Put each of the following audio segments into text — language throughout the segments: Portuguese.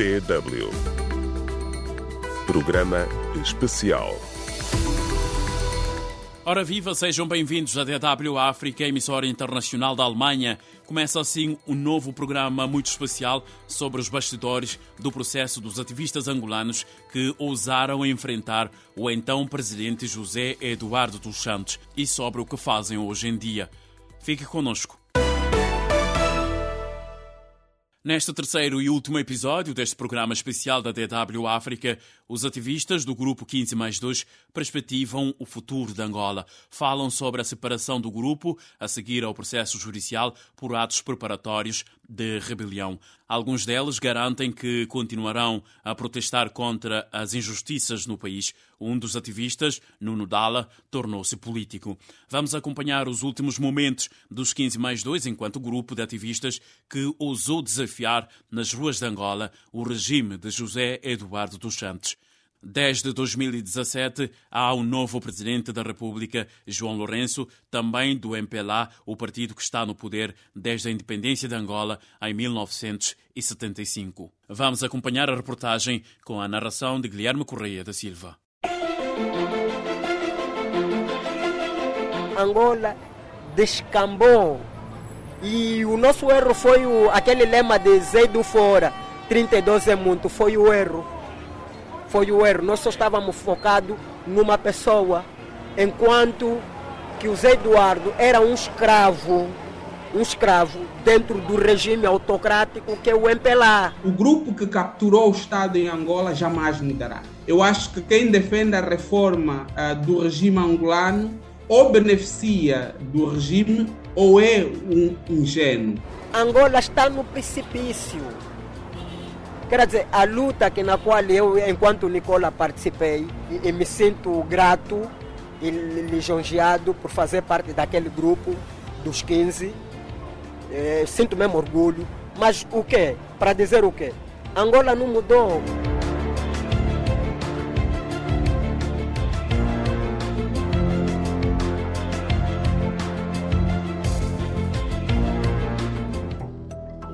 DW. Programa especial. Ora viva, sejam bem-vindos à DW África, emissora internacional da Alemanha. Começa assim um novo programa muito especial sobre os bastidores do processo dos ativistas angolanos que ousaram enfrentar o então presidente José Eduardo dos Santos e sobre o que fazem hoje em dia. Fique conosco. Neste terceiro e último episódio deste programa especial da DW África, os ativistas do Grupo 15 mais 2 perspectivam o futuro de Angola. Falam sobre a separação do grupo a seguir ao processo judicial por atos preparatórios de rebelião. Alguns deles garantem que continuarão a protestar contra as injustiças no país. Um dos ativistas, Nuno Dala, tornou-se político. Vamos acompanhar os últimos momentos dos 15 mais 2 enquanto grupo de ativistas que ousou desafiar nas ruas de Angola o regime de José Eduardo dos Santos. Desde 2017 há um novo presidente da República, João Lourenço, também do MPLA, o partido que está no poder desde a independência de Angola em 1975. Vamos acompanhar a reportagem com a narração de Guilherme Correia da Silva. Angola descambou e o nosso erro foi o, aquele lema de Zeido fora, 32 é muito, foi o erro foi o erro. Nós só estávamos focados numa pessoa, enquanto que o Zé Eduardo era um escravo, um escravo dentro do regime autocrático que é o MPLA. O grupo que capturou o Estado em Angola jamais mudará. Eu acho que quem defende a reforma uh, do regime angolano ou beneficia do regime ou é um ingênuo. Angola está no precipício Quer dizer, a luta que na qual eu, enquanto Nicola, participei e, e me sinto grato e lisonjeado por fazer parte daquele grupo dos 15. É, sinto mesmo orgulho. Mas o quê? Para dizer o quê? Angola não mudou.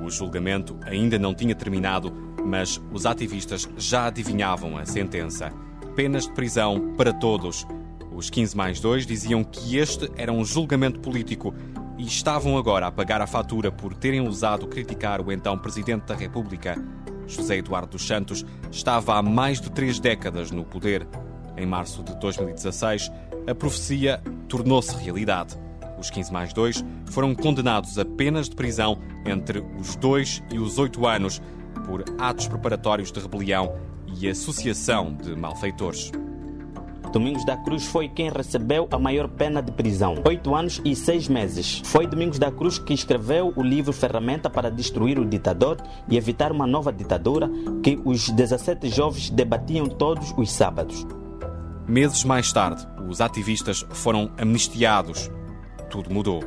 O julgamento ainda não tinha terminado mas os ativistas já adivinhavam a sentença. Penas de prisão para todos. Os 15 mais 2 diziam que este era um julgamento político e estavam agora a pagar a fatura por terem ousado criticar o então Presidente da República. José Eduardo dos Santos estava há mais de três décadas no poder. Em março de 2016, a profecia tornou-se realidade. Os 15 mais 2 foram condenados a penas de prisão entre os 2 e os 8 anos por atos preparatórios de rebelião e associação de malfeitores. Domingos da Cruz foi quem recebeu a maior pena de prisão, oito anos e seis meses. Foi Domingos da Cruz que escreveu o livro Ferramenta para Destruir o Ditador e Evitar uma Nova Ditadura, que os 17 jovens debatiam todos os sábados. Meses mais tarde, os ativistas foram amnistiados. Tudo mudou.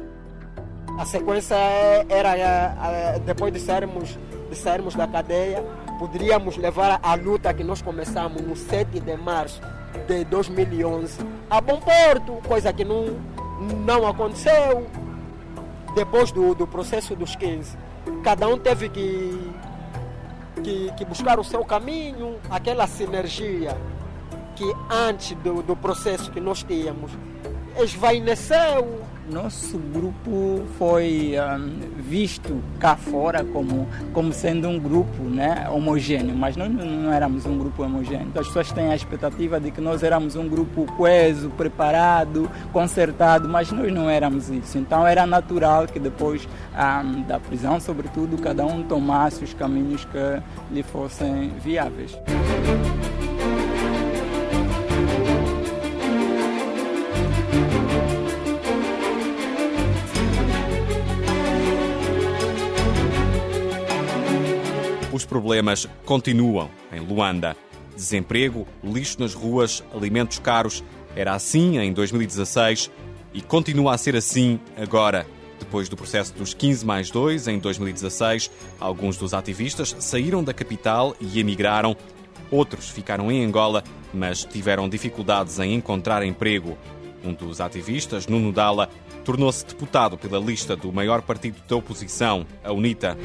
A sequência é, era, é, é, depois de sermos de sairmos da cadeia, poderíamos levar a luta que nós começamos no 7 de março de 2011 a bom porto, coisa que não, não aconteceu depois do, do processo dos 15. Cada um teve que, que, que buscar o seu caminho, aquela sinergia que antes do, do processo que nós tínhamos esvaineceu nosso grupo foi um, visto cá fora como, como sendo um grupo né, homogêneo, mas nós não, não éramos um grupo homogêneo. Então, as pessoas têm a expectativa de que nós éramos um grupo coeso, preparado, consertado, mas nós não éramos isso. Então era natural que depois um, da prisão, sobretudo, cada um tomasse os caminhos que lhe fossem viáveis. Problemas continuam em Luanda. Desemprego, lixo nas ruas, alimentos caros. Era assim em 2016 e continua a ser assim agora. Depois do processo dos 15 mais 2, em 2016, alguns dos ativistas saíram da capital e emigraram. Outros ficaram em Angola, mas tiveram dificuldades em encontrar emprego. Um dos ativistas, Nuno Dala, tornou-se deputado pela lista do maior partido da oposição, a UNITA.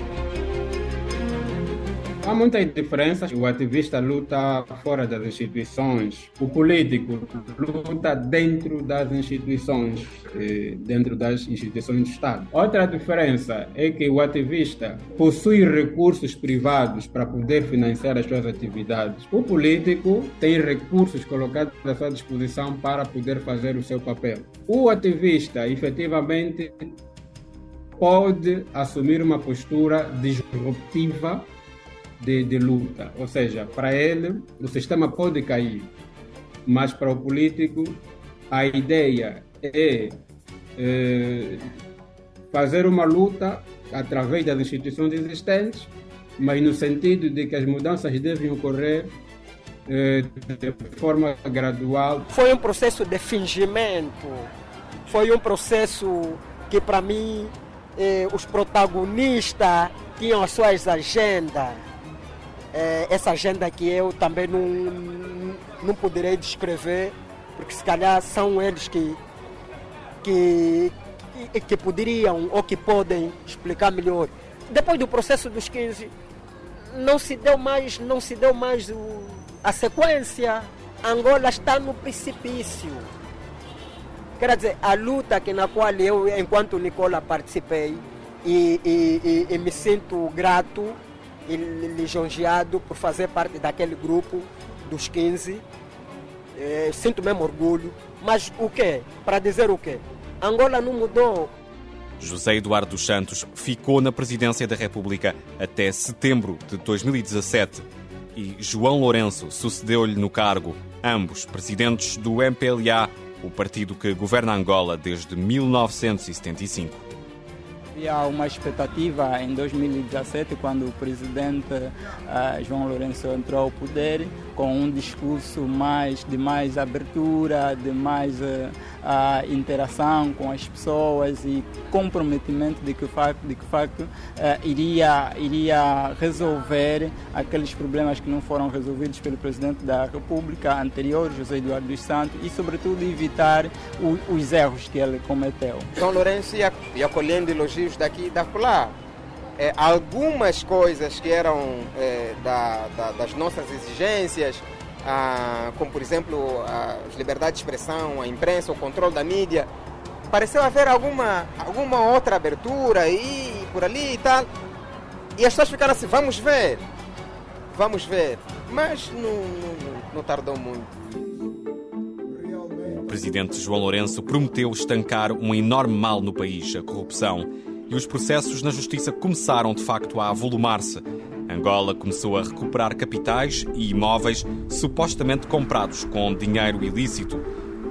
Há muitas diferenças. O ativista luta fora das instituições, o político luta dentro das instituições, eh, dentro das instituições do Estado. Outra diferença é que o ativista possui recursos privados para poder financiar as suas atividades. O político tem recursos colocados à sua disposição para poder fazer o seu papel. O ativista, efetivamente, pode assumir uma postura disruptiva de, de luta. Ou seja, para ele, o sistema pode cair, mas para o político, a ideia é, é fazer uma luta através das instituições existentes, mas no sentido de que as mudanças devem ocorrer é, de forma gradual. Foi um processo de fingimento, foi um processo que para mim eh, os protagonistas tinham as suas agendas é, essa agenda que eu também não, não poderei descrever, porque se calhar são eles que, que, que, que poderiam ou que podem explicar melhor. Depois do processo dos 15, não se deu mais, não se deu mais o, a sequência. Angola está no precipício. Quer dizer, a luta que na qual eu, enquanto Nicola, participei e, e, e, e me sinto grato e lisonjeado por fazer parte daquele grupo dos 15. É, sinto mesmo orgulho. Mas o quê? Para dizer o quê? Angola não mudou. José Eduardo Santos ficou na presidência da República até setembro de 2017 e João Lourenço sucedeu-lhe no cargo, ambos presidentes do MPLA, o partido que governa Angola desde 1975. Havia uma expectativa em 2017, quando o presidente uh, João Lourenço entrou ao poder, com um discurso mais de mais abertura, de mais uh, uh, interação com as pessoas e comprometimento de que, de que facto iria, iria resolver aqueles problemas que não foram resolvidos pelo presidente da República anterior, José Eduardo dos Santos, e sobretudo evitar o, os erros que ele cometeu. João Lourenço ia, ia colhendo elogios daqui e da lá é, algumas coisas que eram é, da, da, das nossas exigências, ah, como por exemplo a liberdade de expressão, a imprensa, o controle da mídia, pareceu haver alguma, alguma outra abertura aí, por ali e tal. E as pessoas ficaram assim, vamos ver, vamos ver. Mas não, não, não tardou muito. O presidente João Lourenço prometeu estancar um enorme mal no país, a corrupção e os processos na justiça começaram de facto a avolumar-se. Angola começou a recuperar capitais e imóveis supostamente comprados com dinheiro ilícito.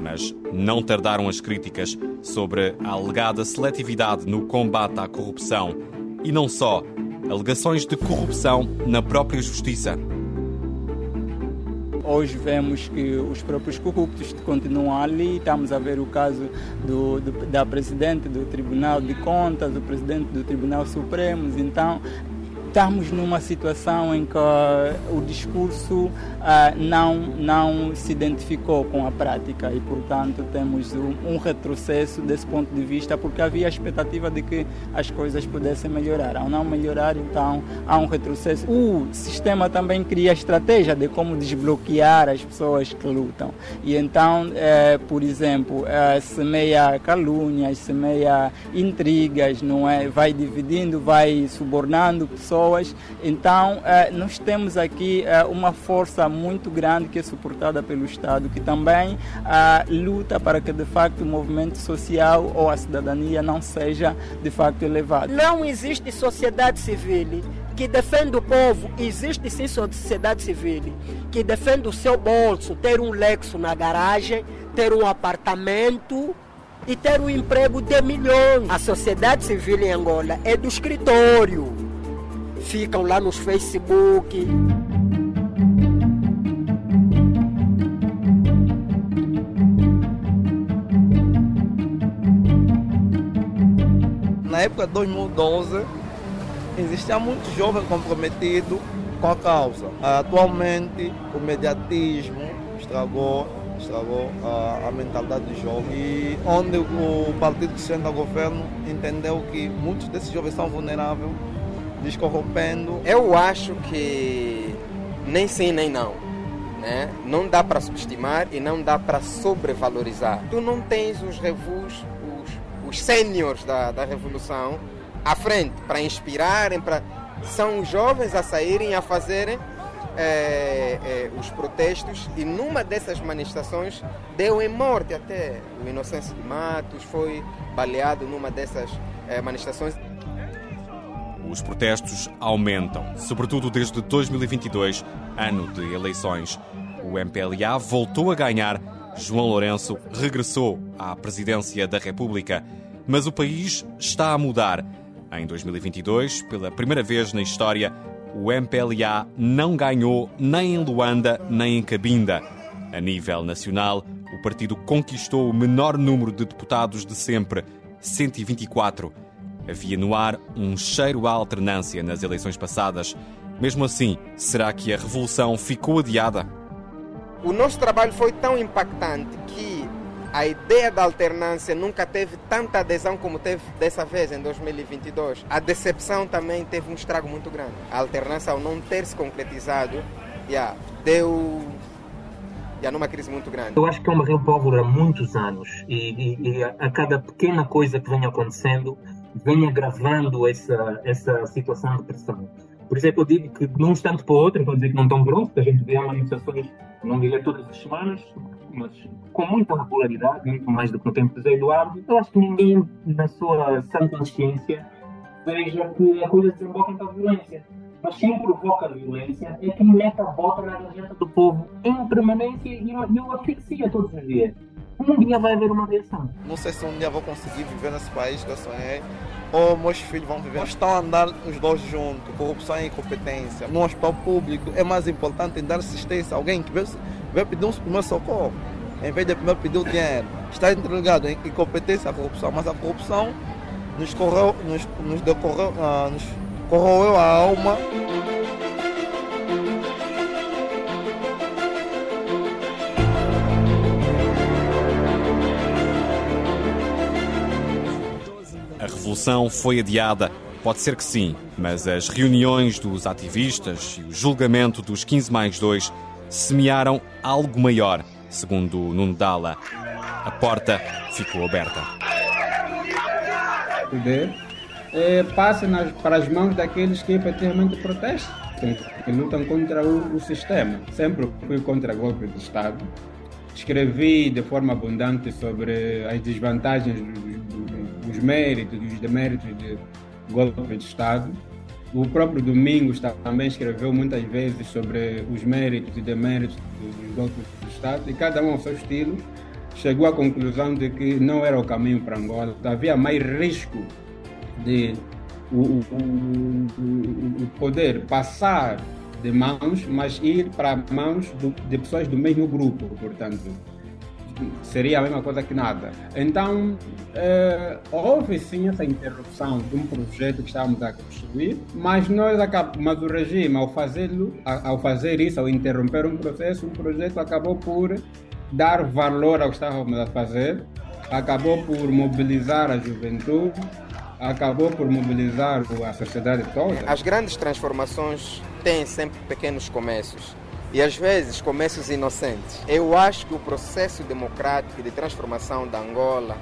Mas não tardaram as críticas sobre a alegada seletividade no combate à corrupção. E não só, alegações de corrupção na própria justiça. Hoje vemos que os próprios corruptos continuam ali. Estamos a ver o caso do, do, da presidente do Tribunal de Contas, do presidente do Tribunal Supremo. Então, estamos numa situação em que uh, o discurso uh, não, não se identificou com a prática e, portanto, temos um, retrocesso desse ponto de vista, porque havia a expectativa de que as coisas pudessem melhorar. Ao não melhorar, então, há um retrocesso. O sistema também cria estratégia de como desbloquear as pessoas que lutam. E então, eh, por exemplo, eh, semeia calúnias, semeia intrigas, não é? vai dividindo, vai subornando pessoas pessoas. Então, eh, nós temos aqui eh, uma força muito grande que é suportada pelo Estado, que também eh, luta para que, de facto, o movimento social ou a cidadania não seja, de facto, elevado. Não existe sociedade civil que defende o povo, existe sim sociedade civil que defende o seu bolso, ter um Lexo na garagem, ter um apartamento e ter um emprego de milhões. A sociedade civil em Angola é do escritório ficam lá nos Facebook. Na época de 2012, existia muito jovem comprometido com a causa. Atualmente, o mediatismo estragou, estragou a, a mentalidade dos jovens. E onde o partido que senta ao governo entendeu que muitos desses jovens são vulneráveis descorrompendo. Eu acho que nem sim nem não. Né? Não dá para subestimar e não dá para sobrevalorizar. Tu não tens os revus, os, os sêniores da, da revolução à frente para inspirarem, para são os jovens a saírem a fazerem é, é, os protestos e numa dessas manifestações deu em morte até o Inocêncio de Matos foi baleado numa dessas é, manifestações. Os protestos aumentam, sobretudo desde 2022, ano de eleições. O MPLA voltou a ganhar, João Lourenço regressou à presidência da República. Mas o país está a mudar. Em 2022, pela primeira vez na história, o MPLA não ganhou nem em Luanda nem em Cabinda. A nível nacional, o partido conquistou o menor número de deputados de sempre, 124. Havia no ar um cheiro à alternância nas eleições passadas. Mesmo assim, será que a revolução ficou adiada? O nosso trabalho foi tão impactante que a ideia da alternância nunca teve tanta adesão como teve dessa vez, em 2022. A decepção também teve um estrago muito grande. A alternância, ao não ter se concretizado, yeah, deu já numa crise muito grande. Eu acho que é uma real pólvora há muitos anos e, e, e, a cada pequena coisa que vem acontecendo vem agravando essa, essa situação de pressão. Por isso é que eu digo que de um instante para o outro, a dizer que não estão prontos, a gente vê manifestações, não diria todas as semanas, mas com muita regularidade, muito mais do que no tempo de Zé Eduardo. Eu acho que ninguém, na sua sã consciência, veja que a coisa desemboca em violência. Mas quem provoca a violência é quem mete a bota na garganta do povo em permanência e eu asfixia todos os dias. Um dia vai haver uma reação. Não sei se um dia vou conseguir viver nesse país que eu sonhei ou meus filhos vão viver. Estão a andar os dois juntos, corrupção e incompetência. No hospital público é mais importante dar assistência a alguém que veio, pedir um primeiro socorro, em vez de primeiro pedir o dinheiro. Está entregado em incompetência a corrupção, mas a corrupção nos, correu, nos, nos, decorreu, uh, nos corroeu a alma. A revolução foi adiada. Pode ser que sim, mas as reuniões dos ativistas e o julgamento dos 15 mais 2 semearam algo maior, segundo Nuno Dalla. A porta ficou aberta. O poder é, passa nas, para as mãos daqueles que efetivamente protestam, que lutam contra o, o sistema. Sempre fui contra golpe de Estado. Escrevi de forma abundante sobre as desvantagens os méritos e os deméritos de golpe de Estado. O próprio Domingos também escreveu muitas vezes sobre os méritos e deméritos dos golpes de Estado e cada um ao seu estilo chegou à conclusão de que não era o caminho para Angola. Havia mais risco de o, o, o, o poder passar de mãos, mas ir para mãos do, de pessoas do mesmo grupo, portanto seria a mesma coisa que nada. Então, eh, houve sim essa interrupção de um projeto que estávamos a construir, mas nós mas o regime, ao fazê-lo, ao fazer isso, ao interromper um processo, um projeto acabou por dar valor ao que estávamos a fazer, acabou por mobilizar a juventude, acabou por mobilizar a sociedade toda. As grandes transformações têm sempre pequenos começos e às vezes começos inocentes. Eu acho que o processo democrático de transformação da Angola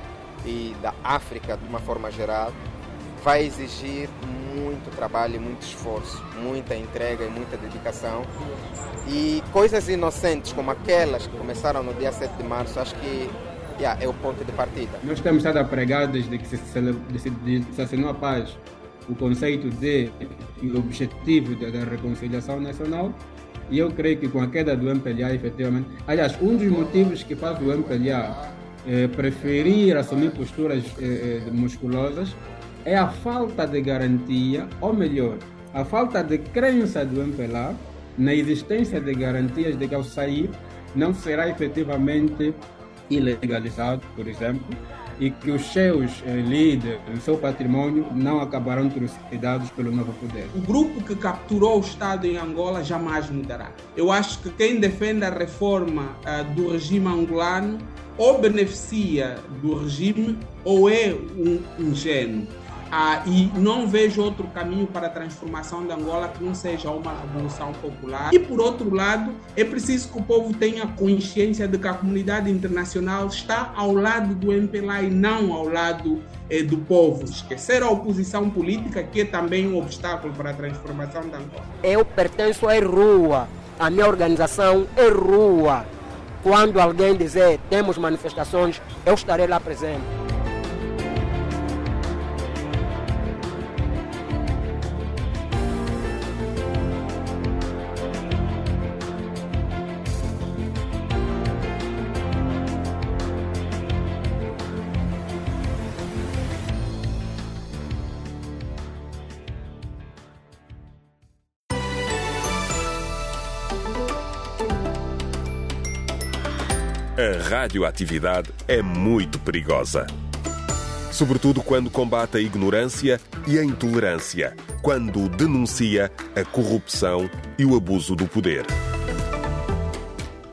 e da África de uma forma geral vai exigir muito trabalho, muito esforço, muita entrega e muita dedicação. E coisas inocentes como aquelas que começaram no dia 7 de março, acho que yeah, é o ponto de partida. Nós temos estado a pregar desde que se, se assinou a paz o conceito de e o objetivo da reconciliação nacional e eu creio que com a queda do MPLA, efetivamente. Aliás, um dos motivos que faz o MPLA eh, preferir assumir posturas eh, eh, musculosas é a falta de garantia, ou melhor, a falta de crença do MPLA na existência de garantias de que ao sair não será efetivamente ilegalizado, por exemplo, e que os seus eh, líderes, o seu patrimônio, não acabarão trucidados pelo novo poder. O grupo que capturou o Estado em Angola jamais mudará. Eu acho que quem defende a reforma uh, do regime angolano ou beneficia do regime ou é um ingênuo. Ah, e não vejo outro caminho para a transformação de Angola que não seja uma revolução popular. E por outro lado, é preciso que o povo tenha consciência de que a comunidade internacional está ao lado do MPLA e não ao lado eh, do povo. Esquecer a oposição política, que é também um obstáculo para a transformação de Angola. Eu pertenço à rua, a minha organização é rua. Quando alguém dizer temos manifestações, eu estarei lá presente. A radioatividade é muito perigosa. Sobretudo quando combate a ignorância e a intolerância, quando denuncia a corrupção e o abuso do poder.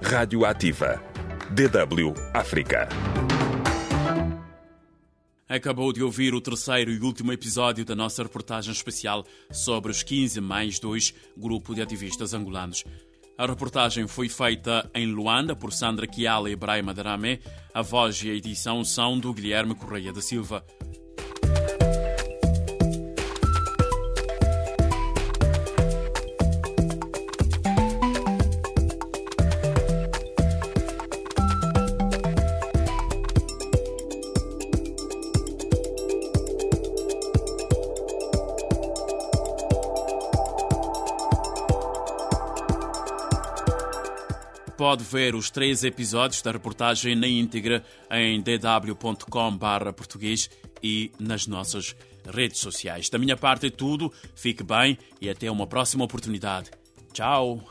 Radioativa. DW África. Acabou de ouvir o terceiro e último episódio da nossa reportagem especial sobre os 15 mais 2 grupo de ativistas angolanos. A reportagem foi feita em Luanda por Sandra Kiala e Brahima Darame. A voz e a edição são do Guilherme Correia da Silva. Pode ver os três episódios da reportagem na íntegra em dw.com/português e nas nossas redes sociais. Da minha parte é tudo. Fique bem e até uma próxima oportunidade. Tchau.